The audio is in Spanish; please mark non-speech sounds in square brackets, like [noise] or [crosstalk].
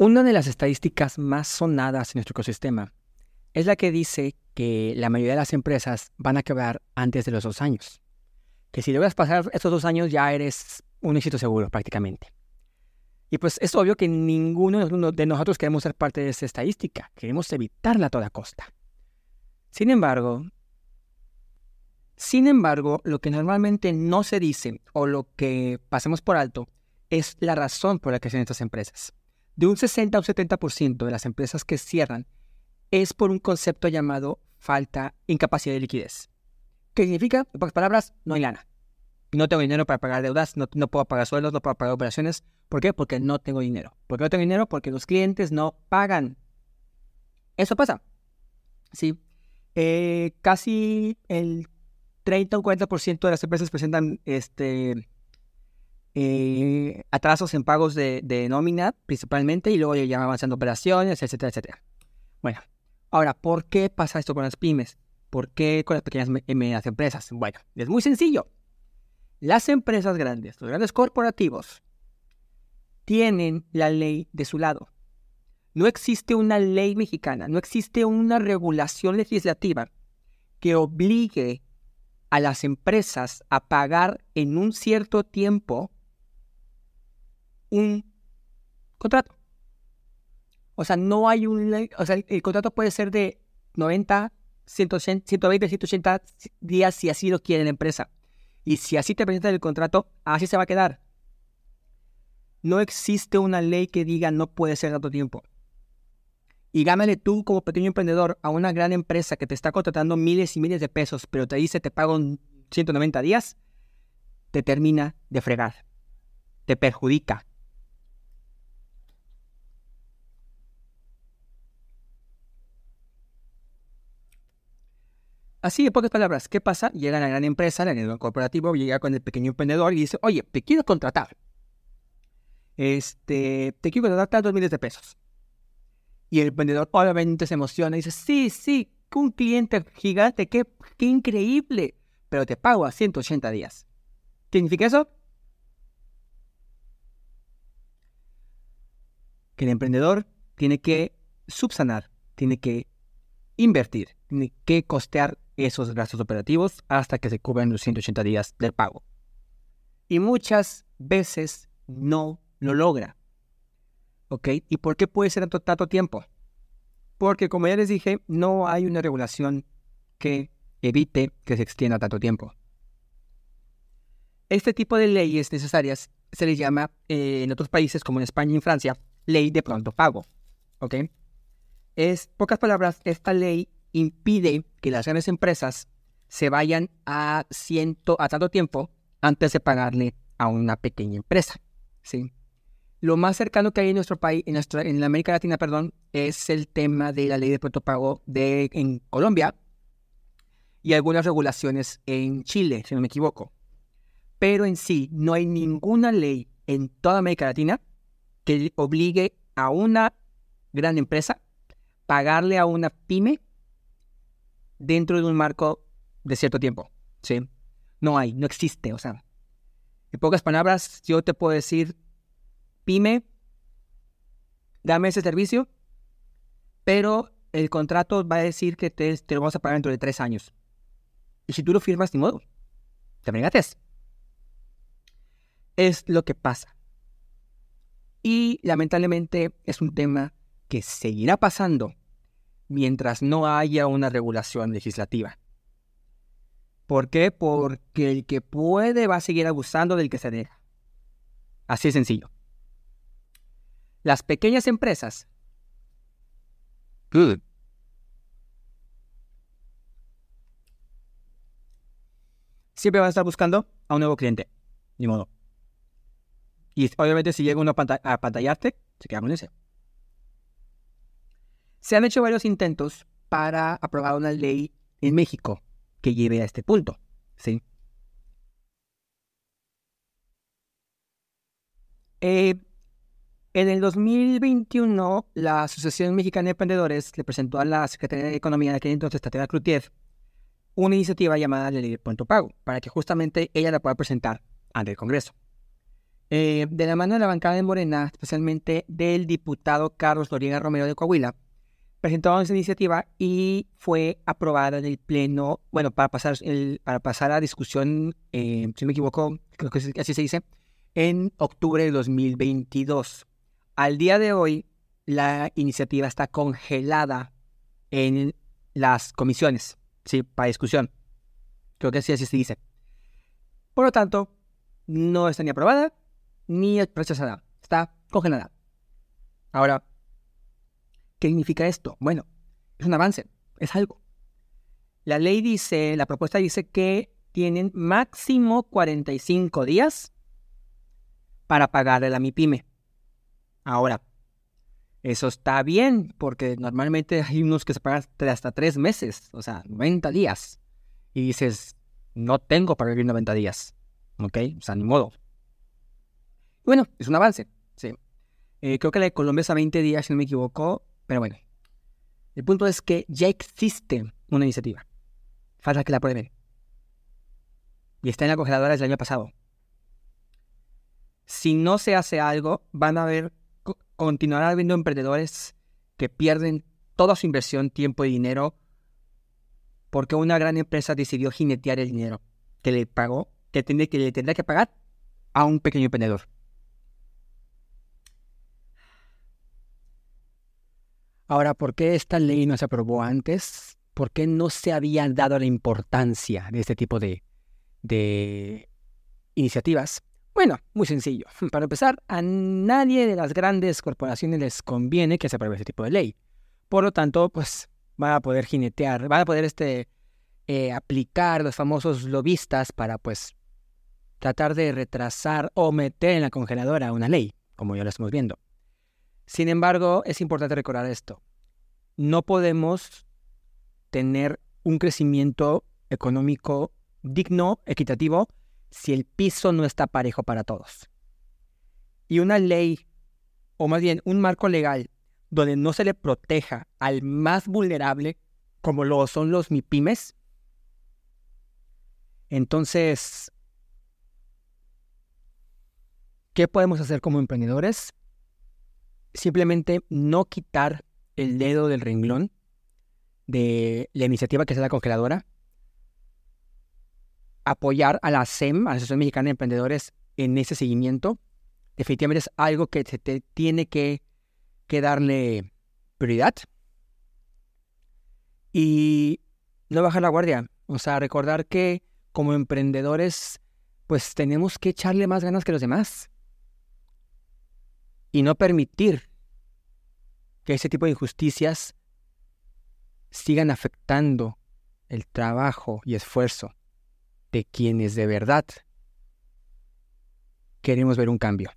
Una de las estadísticas más sonadas en nuestro ecosistema es la que dice que la mayoría de las empresas van a quebrar antes de los dos años. Que si logras pasar estos dos años ya eres un éxito seguro prácticamente. Y pues es obvio que ninguno de nosotros queremos ser parte de esa estadística, queremos evitarla a toda costa. Sin embargo, sin embargo, lo que normalmente no se dice o lo que pasemos por alto es la razón por la que hacen estas empresas de un 60 o 70% de las empresas que cierran es por un concepto llamado falta, incapacidad de liquidez. ¿Qué significa? En pocas palabras, no hay lana. No tengo dinero para pagar deudas, no, puedo pagar sueldos, no puedo pagar operaciones. ¿Por qué? Porque no tengo dinero. ¿Por qué no tengo dinero? Porque los clientes no pagan. Eso pasa. Sí. Eh, casi el 30 o 40% de las empresas presentan este, eh, atrasos en pagos de, nómina principalmente y luego ya avanzando operaciones, etcétera, etcétera. Bueno, ahora, ¿por qué pasa esto con las pymes? ¿Por qué con las pequeñas y medianas empresas? Bueno, es muy sencillo. Las empresas grandes, los grandes corporativos, tienen la ley de su lado. No existe una ley mexicana, no existe una regulación legislativa que obligue a las empresas a pagar en un cierto tiempo un contrato. O sea, no hay un... O sea, el, contrato puede ser de 90, 120, 180 días si así lo quiere la empresa. Y si así te presenta el contrato, así se va a quedar. No existe una ley que diga no puede ser tanto tiempo. Y gámale tú como pequeño emprendedor a una gran empresa que te está contratando miles y miles de pesos, pero te dice te pago en 190 días, te termina de fregar. Te perjudica. Así, en pocas palabras, ¿qué pasa? Llega la gran empresa, el gran corporativo, llega con el pequeño emprendedor y dice, oye, te quiero contratar. Este, te quiero contratar dos miles de pesos. Y el emprendedor obviamente se emociona y dice, sí, sí, un cliente gigante, qué, qué increíble, pero te pago a 180 días. ¿Qué significa eso? Que el emprendedor tiene que subsanar, tiene que invertir, tiene que costear esos gastos operativos hasta que se cubran los 180 días del pago. Y muchas veces no lo logra. ¿Ok? ¿Y por qué puede ser tanto, tiempo? Porque como ya les dije, no hay una regulación que evite que se extienda tanto tiempo. Este tipo de leyes necesarias se les llama eh, en otros países como en España y en Francia ley de pronto pago. ¿Ok? Es, pocas palabras, esta ley impide que las grandes empresas se vayan a, ciento, a tanto tiempo antes de pagarle a una pequeña empresa. ¿sí? Lo más cercano que hay en nuestro país, en, nuestra, en América Latina, perdón, es el tema de la ley de pago de, en Colombia y algunas regulaciones en Chile, si no me equivoco. Pero en sí no hay ninguna ley en toda América Latina que obligue a una gran empresa pagarle a una pyme dentro de un marco de cierto tiempo. ¿sí? No hay, no existe. O sea, en pocas palabras, yo te puedo decir, pyme, dame ese servicio, pero el contrato va a decir que te, lo vamos a pagar dentro de tres años. Y si tú lo firmas, ni modo, te regates. Es lo que pasa. Y lamentablemente es un tema que seguirá pasando mientras no haya una regulación legislativa. ¿Por qué? Porque el que puede va a seguir abusando del que se deja. Así de sencillo. Las pequeñas empresas siempre van a estar buscando a un nuevo cliente. Ni modo. Y obviamente si llega uno a pantallarte, se queda con ese. Se han hecho varios intentos para aprobar una ley en México que lleve a este punto. ¿sí? Eh, en el 2021, la Asociación Mexicana de Emprendedores le presentó a la Secretaría de Economía de aquel entonces, Tatiana Cloutier, una iniciativa llamada la Ley de Punto Pago, para que justamente ella la pueda presentar ante el Congreso. Eh, de la mano de la bancada de Morena, especialmente del diputado Carlos Noriega Romero de Coahuila, presentó esa iniciativa y fue aprobada en el Pleno, bueno, para pasar, para pasar a discusión, eh, si me equivoco, creo que así se dice, en octubre de 2022. Al día de hoy, la iniciativa está congelada en las comisiones, ¿sí? Para discusión. Creo que así, así se dice. Por lo tanto, no está ni aprobada ni rechazada. Está congelada. Ahora, ¿qué significa esto? Bueno, es un avance, es algo. La ley dice, la propuesta dice que tienen máximo 45 días para pagarle a mi pyme. Ahora, eso está bien, porque normalmente hay unos que se pagan hasta tres meses, o sea, 90 días. Y dices, no tengo para vivir 90 días. ¿Ok? O sea, ni modo. Bueno, es un avance, sí. Eh, creo que la de Colombia es a 20 días, si no me equivoco, pero bueno. El punto es que ya existe una iniciativa. Falta que la prueben. Y está en la congeladora desde el año pasado. Si no se hace algo, van a haber continuará habiendo emprendedores que pierden toda su inversión, tiempo y dinero porque una gran empresa decidió jinetear el dinero que le pagó, que, que le tendrá que pagar a un pequeño emprendedor. Ahora, ¿por qué esta ley no se aprobó antes? ¿Por qué no se había dado la importancia de este tipo de, iniciativas? Bueno, muy sencillo. [laughs] Para empezar, a nadie de las grandes corporaciones les conviene que se apruebe ese tipo de ley. Por lo tanto, pues van a poder jinetear, van a poder este, eh, aplicar los famosos lobistas para pues tratar de retrasar o meter en la congeladora una ley, como ya lo estamos viendo. Sin embargo, es importante recordar esto. No podemos tener un crecimiento económico digno, equitativo, si el piso no está parejo para todos. Y una ley, o más bien un marco legal, donde no se le proteja al más vulnerable, como lo son los MIPIMES, entonces, ¿qué podemos hacer como emprendedores? Simplemente no quitar el dedo del renglón de la iniciativa que es la congeladora, apoyar a la SEM, a la Asociación Mexicana de Emprendedores, en ese seguimiento. Definitivamente es algo que se te tiene que, que darle prioridad. Y no bajar la guardia. O sea, recordar que como emprendedores, pues tenemos que echarle más ganas que los demás. Y no permitir que ese tipo de injusticias sigan afectando el trabajo y esfuerzo de quienes de verdad queremos ver un cambio.